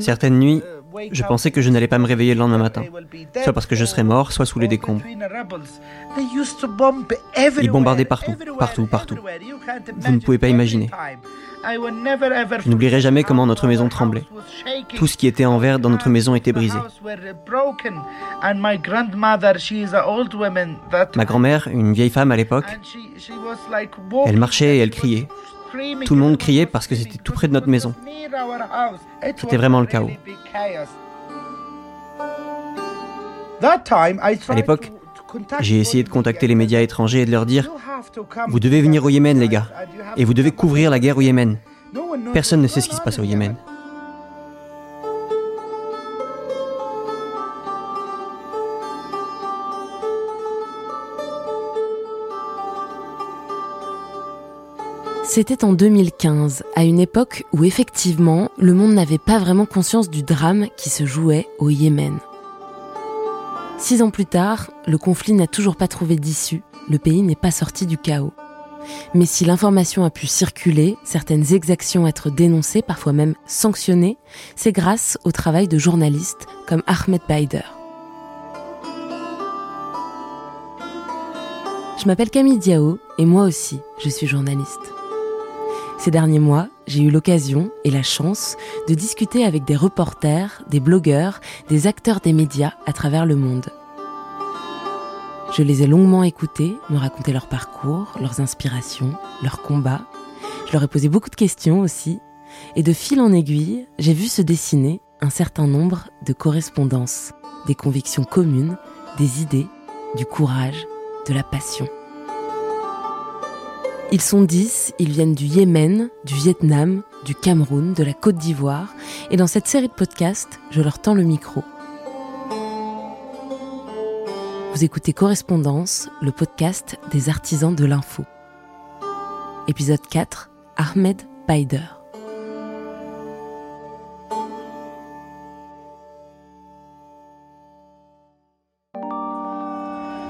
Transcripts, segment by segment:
Certaines nuits, je pensais que je n'allais pas me réveiller le lendemain matin, soit parce que je serais mort, soit sous les décombres. Ils bombardaient partout, partout, partout. Vous ne pouvez pas imaginer. Je n'oublierai jamais comment notre maison tremblait. Tout ce qui était en verre dans notre maison était brisé. Ma grand-mère, une vieille femme à l'époque, elle marchait et elle criait. Tout le monde criait parce que c'était tout près de notre maison. C'était vraiment le chaos. À l'époque, j'ai essayé de contacter les médias étrangers et de leur dire Vous devez venir au Yémen, les gars, et vous devez couvrir la guerre au Yémen. Personne ne sait ce qui se passe au Yémen. C'était en 2015, à une époque où effectivement le monde n'avait pas vraiment conscience du drame qui se jouait au Yémen. Six ans plus tard, le conflit n'a toujours pas trouvé d'issue, le pays n'est pas sorti du chaos. Mais si l'information a pu circuler, certaines exactions être dénoncées, parfois même sanctionnées, c'est grâce au travail de journalistes comme Ahmed Baider. Je m'appelle Camille Diao et moi aussi, je suis journaliste. Ces derniers mois, j'ai eu l'occasion et la chance de discuter avec des reporters, des blogueurs, des acteurs des médias à travers le monde. Je les ai longuement écoutés, me raconter leur parcours, leurs inspirations, leurs combats. Je leur ai posé beaucoup de questions aussi. Et de fil en aiguille, j'ai vu se dessiner un certain nombre de correspondances, des convictions communes, des idées, du courage, de la passion. Ils sont dix, ils viennent du Yémen, du Vietnam, du Cameroun, de la Côte d'Ivoire, et dans cette série de podcasts, je leur tends le micro. Vous écoutez Correspondance, le podcast des artisans de l'info. Épisode 4, Ahmed Baider.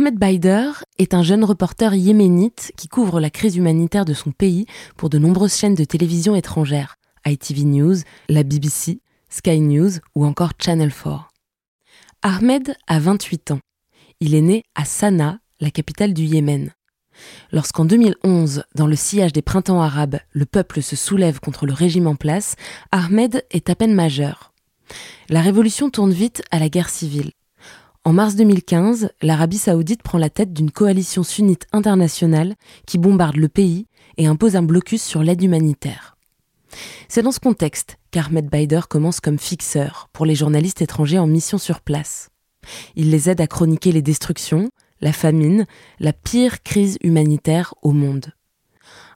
Ahmed Baider est un jeune reporter yéménite qui couvre la crise humanitaire de son pays pour de nombreuses chaînes de télévision étrangères, ITV News, la BBC, Sky News ou encore Channel 4. Ahmed a 28 ans. Il est né à Sanaa, la capitale du Yémen. Lorsqu'en 2011, dans le sillage des printemps arabes, le peuple se soulève contre le régime en place, Ahmed est à peine majeur. La révolution tourne vite à la guerre civile. En mars 2015, l'Arabie saoudite prend la tête d'une coalition sunnite internationale qui bombarde le pays et impose un blocus sur l'aide humanitaire. C'est dans ce contexte qu'Ahmed Baider commence comme fixeur pour les journalistes étrangers en mission sur place. Il les aide à chroniquer les destructions, la famine, la pire crise humanitaire au monde.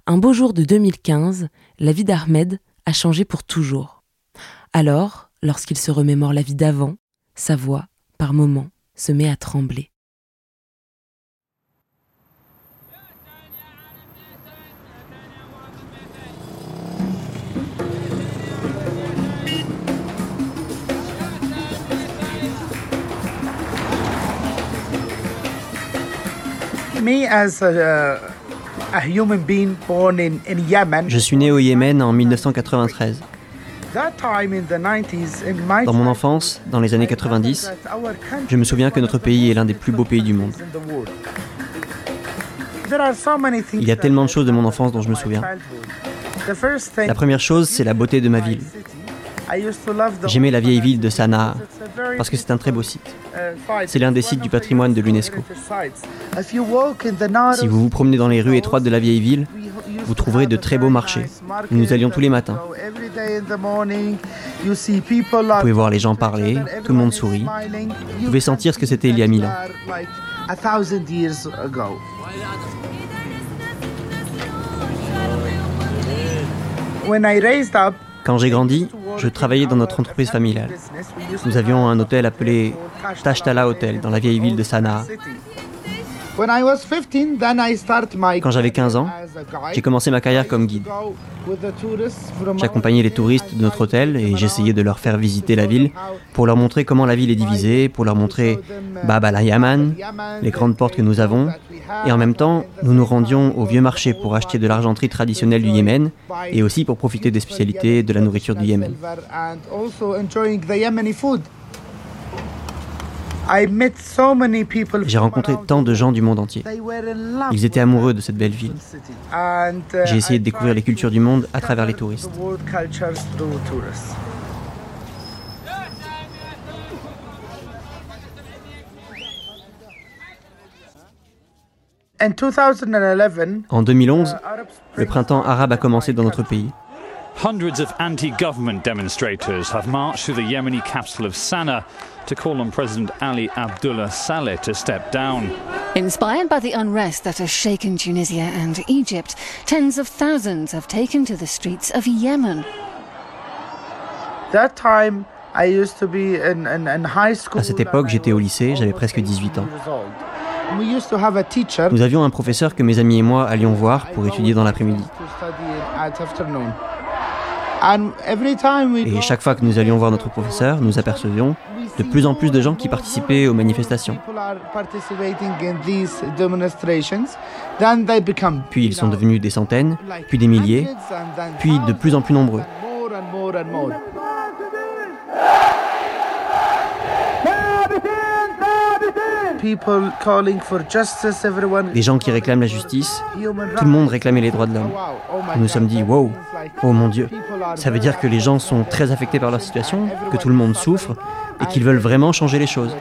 Un beau jour de 2015, la vie d'Ahmed a changé pour toujours. Alors, lorsqu'il se remémore la vie d'avant, sa voix, par moments, se met à trembler. Je suis né au Yémen en 1993. Dans mon enfance, dans les années 90, je me souviens que notre pays est l'un des plus beaux pays du monde. Il y a tellement de choses de mon enfance dont je me souviens. La première chose, c'est la beauté de ma ville. J'aimais la vieille ville de Sanaa parce que c'est un très beau site. C'est l'un des sites du patrimoine de l'UNESCO. Si vous vous promenez dans les rues étroites de la vieille ville, vous trouverez de très beaux marchés. Nous allions tous les matins. Vous pouvez voir les gens parler, tout le monde sourit. Vous pouvez sentir ce que c'était il y a mille ans. Quand j'ai grandi, Je travaillais dans notre entreprise familiale. Nous avions un hôtel appelé Tashtala Hotel dans la vieille ville de Sanaa. Quand j'avais 15 ans, j'ai commencé ma carrière comme guide. J'accompagnais les touristes de notre hôtel et j'essayais de leur faire visiter la ville pour leur montrer comment la ville est divisée, pour leur montrer Bab al-Yaman, les grandes portes que nous avons. Et en même temps, nous nous rendions au vieux marché pour acheter de l'argenterie traditionnelle du Yémen et aussi pour profiter des spécialités de la nourriture du Yémen. J'ai rencontré tant de gens du monde entier. Ils étaient amoureux de cette belle ville. J'ai essayé de découvrir les cultures du monde à travers les touristes. En 2011, le printemps arabe a commencé dans notre pays. Hundreds of anti-government demonstrators have marched through the Yemeni capital of Sana'a to call on President Ali Abdullah Saleh to step down. Inspired by the unrest that has shaken Tunisia and Egypt, tens of thousands have taken to the streets of Yemen. That time I used to be in, in, in high school. À cette époque, j'étais au lycée, j'avais presque 18 ans. Nous avions un professeur que mes amis et moi allions voir pour étudier dans l'après-midi. Et chaque fois que nous allions voir notre professeur, nous apercevions de plus en plus de gens qui participaient aux manifestations. Puis ils sont devenus des centaines, puis des milliers, puis de plus en plus nombreux. Des gens qui réclament la justice, tout le monde réclamait les droits de l'homme. Nous nous sommes dit, wow, oh mon Dieu, ça veut dire que les gens sont très affectés par leur situation, que tout le monde souffre et qu'ils veulent vraiment changer les choses.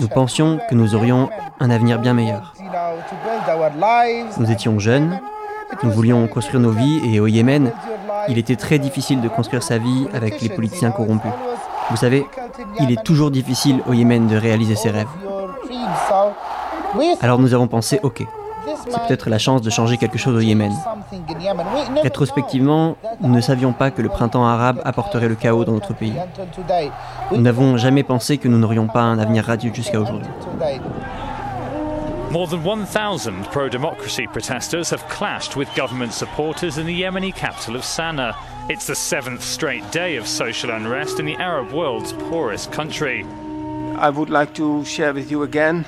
Nous pensions que nous aurions un avenir bien meilleur. Nous étions jeunes, nous voulions construire nos vies et au Yémen, il était très difficile de construire sa vie avec les politiciens corrompus. Vous savez, il est toujours difficile au Yémen de réaliser ses rêves. Alors nous avons pensé, ok, c'est peut-être la chance de changer quelque chose au Yémen. Rétrospectivement, nous ne savions pas que le printemps arabe apporterait le chaos dans notre pays. Nous n'avons jamais pensé que nous n'aurions pas un avenir radieux jusqu'à aujourd'hui. More than 1,000 pro democracy protesters have clashed with government supporters in the Yemeni capital of Sana'a. It's the seventh straight day of social unrest in the Arab world's poorest country. I would like to share with you again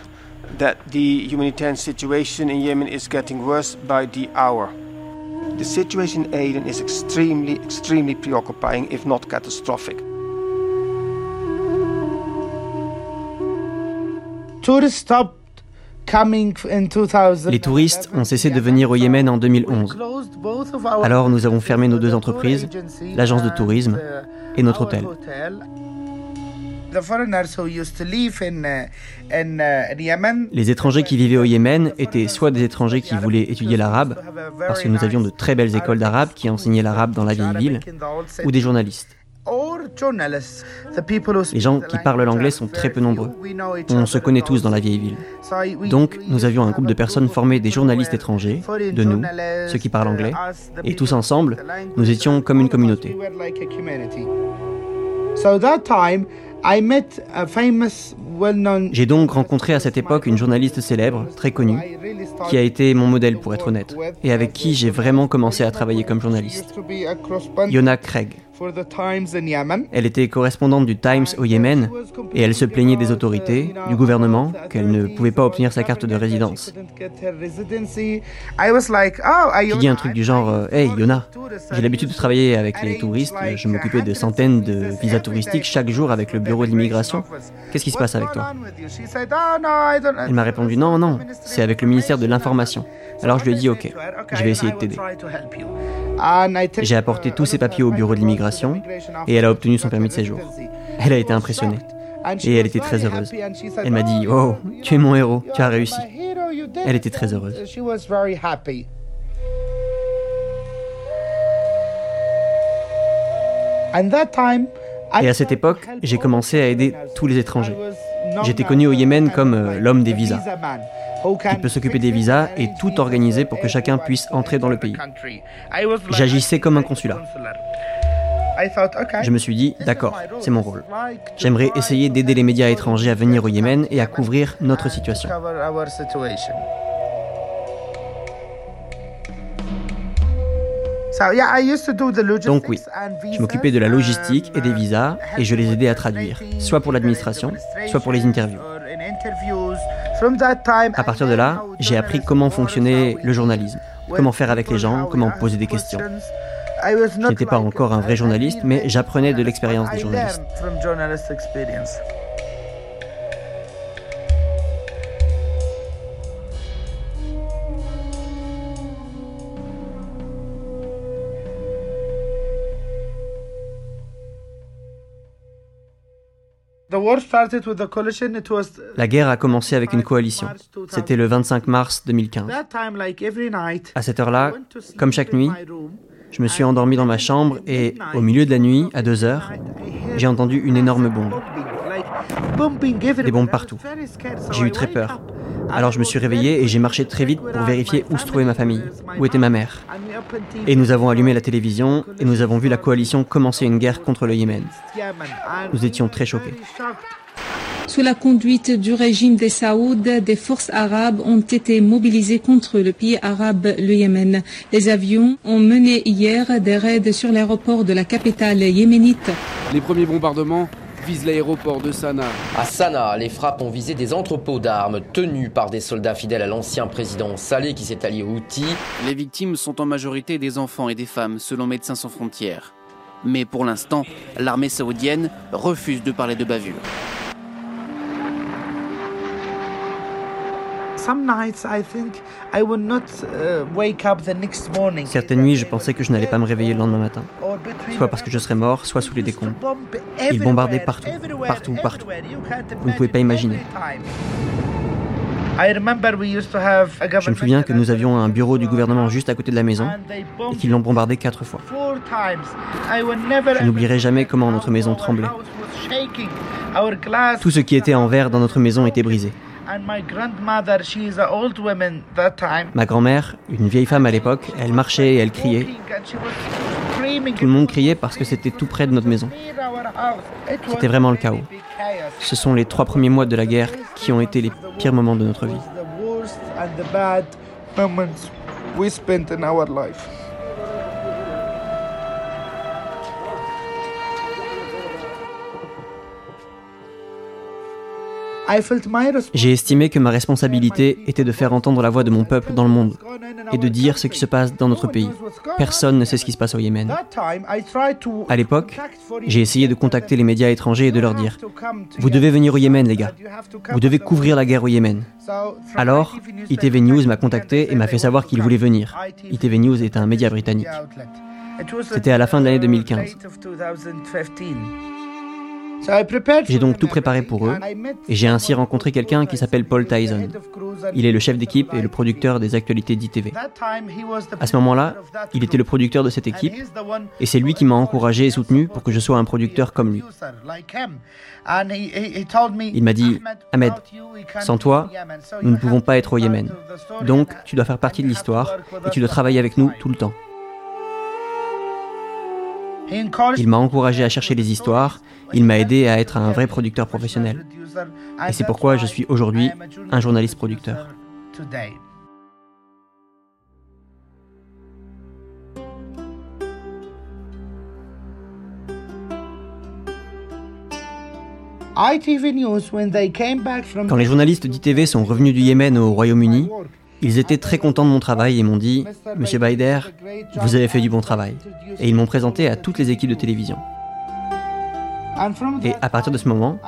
that the humanitarian situation in Yemen is getting worse by the hour. The situation in Aden is extremely, extremely preoccupying, if not catastrophic. Tourists stop Les touristes ont cessé de venir au Yémen en 2011. Alors nous avons fermé nos deux entreprises, l'agence de tourisme et notre hôtel. Les étrangers qui vivaient au Yémen étaient soit des étrangers qui voulaient étudier l'arabe, parce que nous avions de très belles écoles d'arabe qui enseignaient l'arabe dans la vieille ville, ou des journalistes. Les gens qui parlent l'anglais sont très peu nombreux. On se connaît tous dans la vieille ville. Donc, nous avions un groupe de personnes formées des journalistes étrangers, de nous, ceux qui parlent anglais, et tous ensemble, nous étions comme une communauté. J'ai donc rencontré à cette époque une journaliste célèbre, très connue, qui a été mon modèle pour être honnête, et avec qui j'ai vraiment commencé à travailler comme journaliste. Yona Craig. Elle était correspondante du Times au Yémen et elle se plaignait des autorités, du gouvernement, qu'elle ne pouvait pas obtenir sa carte de résidence. J'ai dit un truc du genre euh, Hey Yona, j'ai l'habitude de travailler avec les touristes, je m'occupais de centaines de visas touristiques chaque jour avec le bureau de l'immigration. Qu'est-ce qui se passe avec toi? Elle m'a répondu Non, non, c'est avec le ministère de l'Information. Alors je lui ai dit Ok, je vais essayer de t'aider. J'ai apporté tous ses papiers au bureau de l'immigration et elle a obtenu son permis de séjour. Elle a été impressionnée. Et elle était très heureuse. Elle m'a dit Oh, tu es mon héros, tu as réussi. Elle était très heureuse. Et à cette époque, j'ai commencé à aider tous les étrangers. J'étais connu au Yémen comme euh, l'homme des visas, qui peut s'occuper des visas et tout organiser pour que chacun puisse entrer dans le pays. J'agissais comme un consulat. Je me suis dit, d'accord, c'est mon rôle. J'aimerais essayer d'aider les médias étrangers à venir au Yémen et à couvrir notre situation. Donc oui, je m'occupais de la logistique et des visas et je les aidais à traduire, soit pour l'administration, soit pour les interviews. À partir de là, j'ai appris comment fonctionnait le journalisme, comment faire avec les gens, comment poser des questions. Je n'étais pas encore un vrai journaliste, mais j'apprenais de l'expérience des journalistes. La guerre a commencé avec une coalition. C'était le 25 mars 2015. À cette heure-là, comme chaque nuit, je me suis endormi dans ma chambre et au milieu de la nuit, à 2 heures, j'ai entendu une énorme bombe. Des bombes partout. J'ai eu très peur. Alors je me suis réveillé et j'ai marché très vite pour vérifier où se trouvait ma famille, où était ma mère. Et nous avons allumé la télévision et nous avons vu la coalition commencer une guerre contre le Yémen. Nous étions très choqués. Sous la conduite du régime des Saouds, des forces arabes ont été mobilisées contre le pays arabe, le Yémen. Les avions ont mené hier des raids sur l'aéroport de la capitale yéménite. Les premiers bombardements visent l'aéroport de Sanaa. À Sanaa, les frappes ont visé des entrepôts d'armes tenus par des soldats fidèles à l'ancien président Saleh qui s'est allié aux Houthis. Les victimes sont en majorité des enfants et des femmes, selon Médecins sans frontières. Mais pour l'instant, l'armée saoudienne refuse de parler de bavure. Certaines nuits, je pensais que je n'allais pas me réveiller le lendemain matin. Soit parce que je serais mort, soit sous les décombres. Ils bombardaient partout, partout, partout. Vous ne pouvez pas imaginer. Je me souviens que nous avions un bureau du gouvernement juste à côté de la maison et qu'ils l'ont bombardé quatre fois. Je n'oublierai jamais comment notre maison tremblait. Tout ce qui était en verre dans notre maison était brisé. Ma grand-mère, une vieille femme à l'époque, elle marchait et elle criait. Tout le monde criait parce que c'était tout près de notre maison. C'était vraiment le chaos. Ce sont les trois premiers mois de la guerre qui ont été les pires moments de notre vie. J'ai estimé que ma responsabilité était de faire entendre la voix de mon peuple dans le monde et de dire ce qui se passe dans notre pays. Personne ne sait ce qui se passe au Yémen. À l'époque, j'ai essayé de contacter les médias étrangers et de leur dire Vous devez venir au Yémen, les gars. Vous devez couvrir la guerre au Yémen. Alors, ITV News m'a contacté et m'a fait savoir qu'il voulait venir. ITV News est un média britannique. C'était à la fin de l'année 2015. J'ai donc tout préparé pour eux et j'ai ainsi rencontré quelqu'un qui s'appelle Paul Tyson. Il est le chef d'équipe et le producteur des actualités d'ITV. À ce moment-là, il était le producteur de cette équipe et c'est lui qui m'a encouragé et soutenu pour que je sois un producteur comme lui. Il m'a dit, Ahmed, sans toi, nous ne pouvons pas être au Yémen. Donc, tu dois faire partie de l'histoire et tu dois travailler avec nous tout le temps. Il m'a encouragé à chercher les histoires, il m'a aidé à être un vrai producteur professionnel. Et c'est pourquoi je suis aujourd'hui un journaliste producteur. Quand les journalistes d'ITV sont revenus du Yémen au Royaume-Uni, ils étaient très contents de mon travail et m'ont dit Monsieur Baider, vous avez fait du bon travail. Et ils m'ont présenté à toutes les équipes de télévision. Et à partir de ce moment,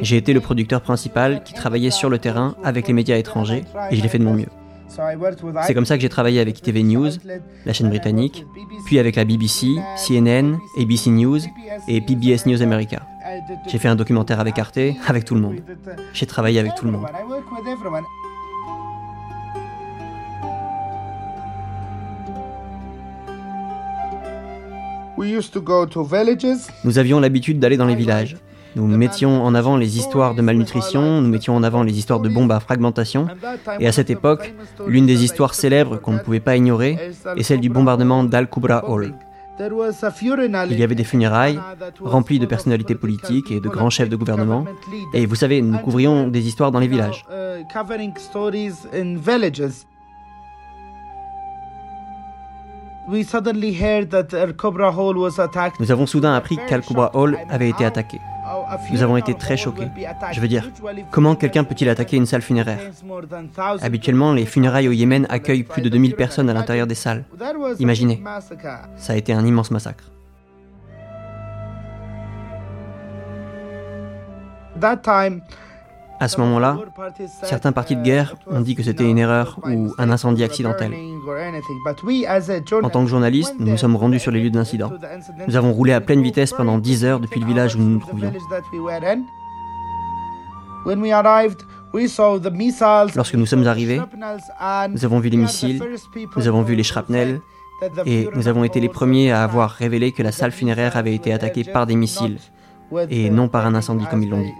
j'ai été le producteur principal qui travaillait sur le terrain avec les médias étrangers et je l'ai fait de mon mieux. C'est comme ça que j'ai travaillé avec ITV News, la chaîne britannique, puis avec la BBC, CNN, ABC News et PBS News America. J'ai fait un documentaire avec Arte, avec tout le monde. J'ai travaillé avec tout le monde. Nous avions l'habitude d'aller dans les villages. Nous mettions en avant les histoires de malnutrition, nous mettions en avant les histoires de bombes à fragmentation. Et à cette époque, l'une des histoires célèbres qu'on ne pouvait pas ignorer est celle du bombardement d'Al-Kubra Hall. Il y avait des funérailles remplies de personnalités politiques et de grands chefs de gouvernement. Et vous savez, nous couvrions des histoires dans les villages. Nous avons soudain appris qu'Al-Kubra Hall avait été attaqué. Nous avons été très choqués. Je veux dire, comment quelqu'un peut-il attaquer une salle funéraire Habituellement, les funérailles au Yémen accueillent plus de 2000 personnes à l'intérieur des salles. Imaginez, ça a été un immense massacre. À ce moment-là, certains partis de guerre ont dit que c'était une erreur ou un incendie accidentel. En tant que journalistes, nous nous sommes rendus sur les lieux de l'incident. Nous avons roulé à pleine vitesse pendant 10 heures depuis le village où nous nous trouvions. Lorsque nous sommes arrivés, nous avons vu les missiles, nous avons vu les shrapnels, et nous avons été les premiers à avoir révélé que la salle funéraire avait été attaquée par des missiles, et non par un incendie comme ils l'ont dit.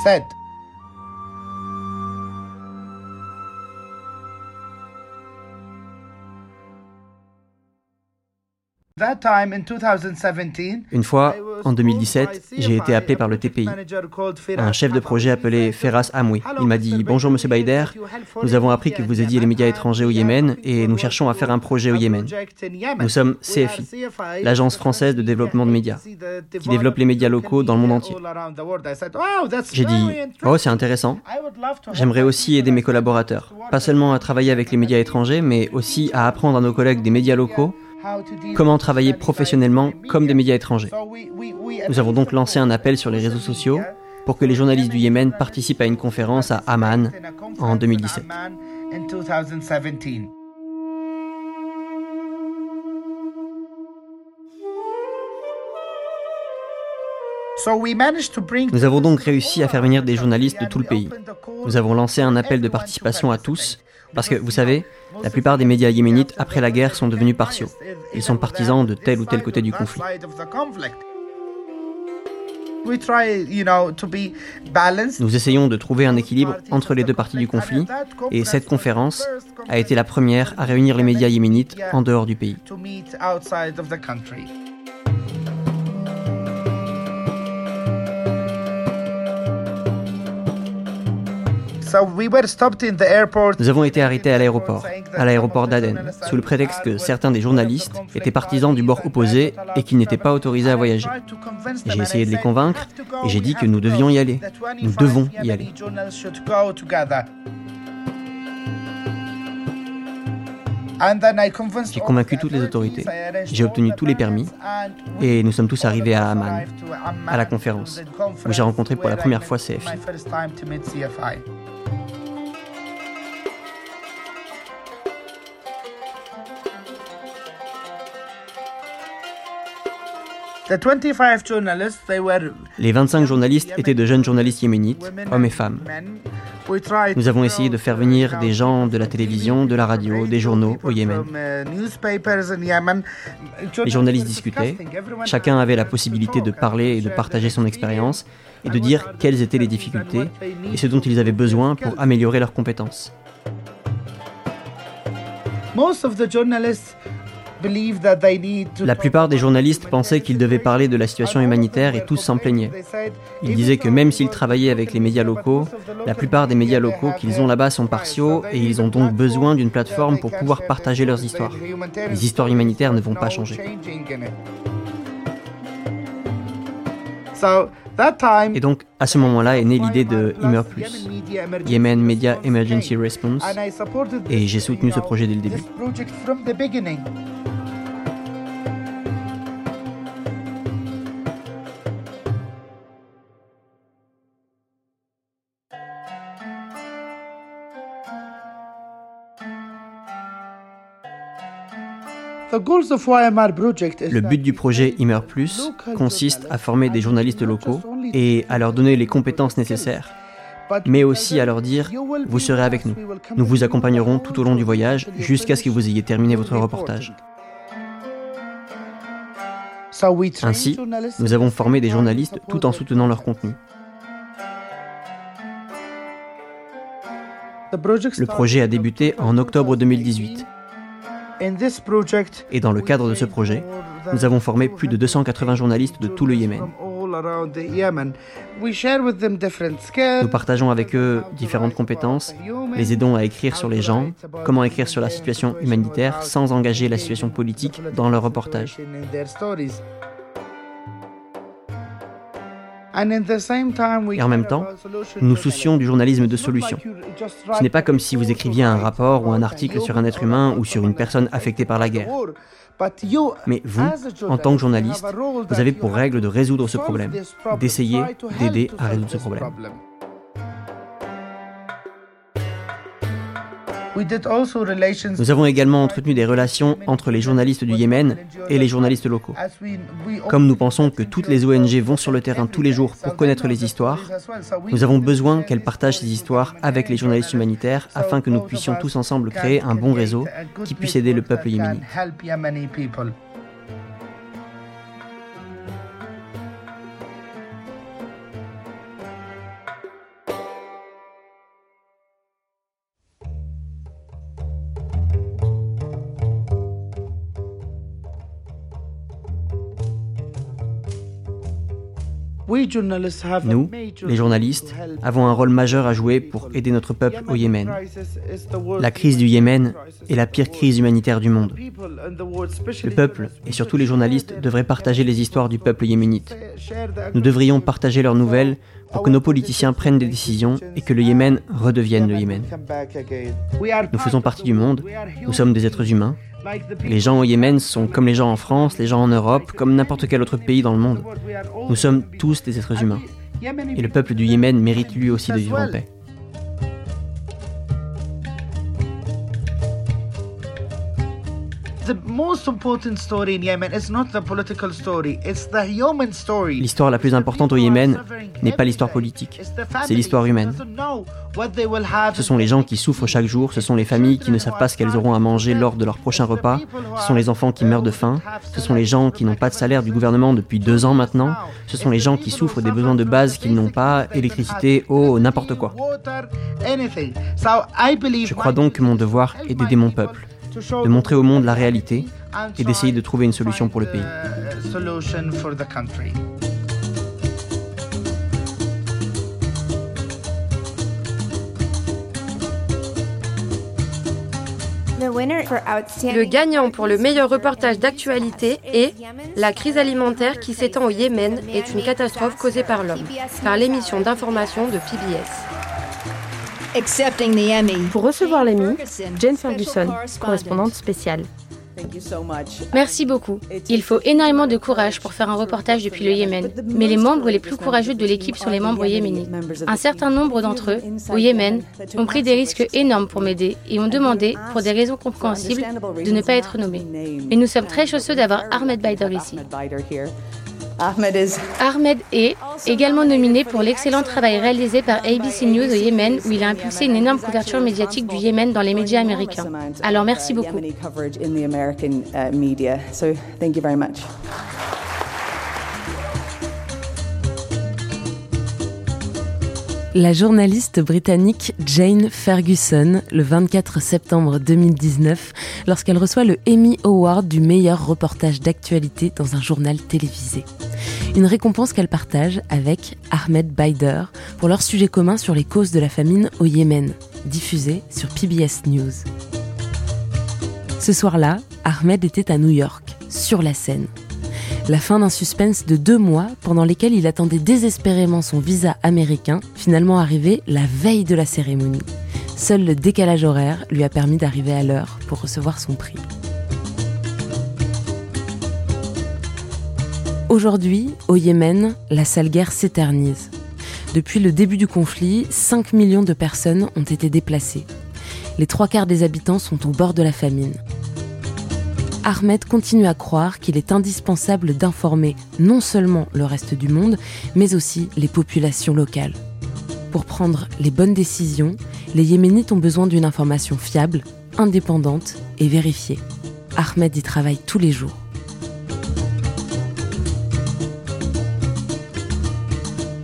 7 Une fois, en 2017, j'ai été appelé par le TPI, un chef de projet appelé Ferras Amoui. Il m'a dit Bonjour Monsieur Baider, nous avons appris que vous aidiez les médias étrangers au Yémen et nous cherchons à faire un projet au Yémen. Nous sommes CFI, l'agence française de développement de médias, qui développe les médias locaux dans le monde entier. J'ai dit Oh, c'est intéressant. J'aimerais aussi aider mes collaborateurs, pas seulement à travailler avec les médias étrangers, mais aussi à apprendre à nos collègues des médias locaux comment travailler professionnellement comme des médias étrangers. Nous avons donc lancé un appel sur les réseaux sociaux pour que les journalistes du Yémen participent à une conférence à Amman en 2017. Nous avons donc réussi à faire venir des journalistes de tout le pays. Nous avons lancé un appel de participation à tous, parce que, vous savez, la plupart des médias yéménites après la guerre sont devenus partiaux. Ils sont partisans de tel ou tel côté du conflit. Nous essayons de trouver un équilibre entre les deux parties du conflit et cette conférence a été la première à réunir les médias yéménites en dehors du pays. Nous avons été arrêtés à l'aéroport, à l'aéroport d'Aden, sous le prétexte que certains des journalistes étaient partisans du bord opposé et qu'ils n'étaient pas autorisés à voyager. J'ai essayé de les convaincre et j'ai dit que nous devions y aller. Nous devons y aller. J'ai convaincu toutes les autorités, j'ai obtenu tous les permis et nous sommes tous arrivés à Amman, à la conférence, où j'ai rencontré pour la première fois CFI. Les 25 journalistes étaient de jeunes journalistes yéménites, hommes et femmes. Nous avons essayé de faire venir des gens de la télévision, de la radio, des journaux au Yémen. Les journalistes discutaient, chacun avait la possibilité de parler et de partager son expérience et de dire quelles étaient les difficultés et ce dont ils avaient besoin pour améliorer leurs compétences. La plupart des journalistes pensaient qu'ils devaient parler de la situation humanitaire et tous s'en plaignaient. Ils disaient que même s'ils travaillaient avec les médias locaux, la plupart des médias locaux qu'ils ont là-bas sont partiaux et ils ont donc besoin d'une plateforme pour pouvoir partager leurs histoires. Les histoires humanitaires ne vont pas changer. Et donc, à ce moment-là est née l'idée de Immer Plus, Yemen Media Emergency Response, et j'ai soutenu ce projet dès le début. Le but du projet Immer Plus consiste à former des journalistes locaux et à leur donner les compétences nécessaires, mais aussi à leur dire vous serez avec nous. Nous vous accompagnerons tout au long du voyage jusqu'à ce que vous ayez terminé votre reportage. Ainsi, nous avons formé des journalistes tout en soutenant leur contenu. Le projet a débuté en octobre 2018. Et dans le cadre de ce projet, nous avons formé plus de 280 journalistes de tout le Yémen. Nous partageons avec eux différentes compétences, les aidons à écrire sur les gens, comment écrire sur la situation humanitaire sans engager la situation politique dans leur reportage. Et en même temps, nous soucions du journalisme de solution. Ce n'est pas comme si vous écriviez un rapport ou un article sur un être humain ou sur une personne affectée par la guerre. Mais vous, en tant que journaliste, vous avez pour règle de résoudre ce problème, d'essayer d'aider à résoudre ce problème. Nous avons également entretenu des relations entre les journalistes du Yémen et les journalistes locaux. Comme nous pensons que toutes les ONG vont sur le terrain tous les jours pour connaître les histoires, nous avons besoin qu'elles partagent ces histoires avec les journalistes humanitaires afin que nous puissions tous ensemble créer un bon réseau qui puisse aider le peuple yéménite. Nous, les journalistes, avons un rôle majeur à jouer pour aider notre peuple au Yémen. La crise du Yémen est la pire crise humanitaire du monde. Le peuple, et surtout les journalistes, devraient partager les histoires du peuple yéménite. Nous devrions partager leurs nouvelles pour que nos politiciens prennent des décisions et que le Yémen redevienne le Yémen. Nous faisons partie du monde, nous sommes des êtres humains, les gens au Yémen sont comme les gens en France, les gens en Europe, comme n'importe quel autre pays dans le monde. Nous sommes tous des êtres humains. Et le peuple du Yémen mérite lui aussi de vivre en paix. L'histoire la plus importante au Yémen n'est pas l'histoire politique, c'est l'histoire humaine. Ce sont les gens qui souffrent chaque jour, ce sont les familles qui ne savent pas ce qu'elles auront à manger lors de leur prochain repas, ce sont les enfants qui meurent de faim, ce sont les gens qui n'ont pas de salaire du gouvernement depuis deux ans maintenant, ce sont les gens qui souffrent des besoins de base qu'ils n'ont pas, électricité, eau, n'importe quoi. Je crois donc que mon devoir est d'aider mon peuple de montrer au monde la réalité et d'essayer de trouver une solution pour le pays. Le gagnant pour le meilleur reportage d'actualité est La crise alimentaire qui s'étend au Yémen est une catastrophe causée par l'homme, par l'émission d'information de PBS. Pour recevoir l'Emmy, Jane Ferguson, correspondante spéciale. Merci beaucoup. Il faut énormément de courage pour faire un reportage depuis le Yémen. Mais les membres les plus courageux de l'équipe sont les membres yéménites. Un certain nombre d'entre eux, au Yémen, ont pris des risques énormes pour m'aider et ont demandé, pour des raisons compréhensibles, de ne pas être nommés. Et nous sommes très chanceux d'avoir Ahmed Baider ici. Ahmed est également nominé pour l'excellent travail réalisé par ABC News au Yémen, où il a impulsé une énorme couverture médiatique du Yémen dans les médias américains. Alors merci beaucoup. La journaliste britannique Jane Ferguson, le 24 septembre 2019, lorsqu'elle reçoit le Emmy Award du meilleur reportage d'actualité dans un journal télévisé. Une récompense qu'elle partage avec Ahmed Baider pour leur sujet commun sur les causes de la famine au Yémen, diffusé sur PBS News. Ce soir-là, Ahmed était à New York, sur la scène. La fin d'un suspense de deux mois pendant lesquels il attendait désespérément son visa américain, finalement arrivé la veille de la cérémonie. Seul le décalage horaire lui a permis d'arriver à l'heure pour recevoir son prix. Aujourd'hui, au Yémen, la sale guerre s'éternise. Depuis le début du conflit, 5 millions de personnes ont été déplacées. Les trois quarts des habitants sont au bord de la famine. Ahmed continue à croire qu'il est indispensable d'informer non seulement le reste du monde, mais aussi les populations locales. Pour prendre les bonnes décisions, les Yéménites ont besoin d'une information fiable, indépendante et vérifiée. Ahmed y travaille tous les jours.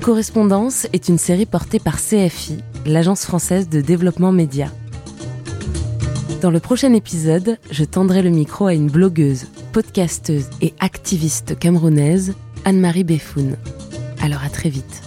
Correspondance est une série portée par CFI, l'agence française de développement média. Dans le prochain épisode, je tendrai le micro à une blogueuse, podcasteuse et activiste camerounaise, Anne-Marie Beffoun. Alors à très vite.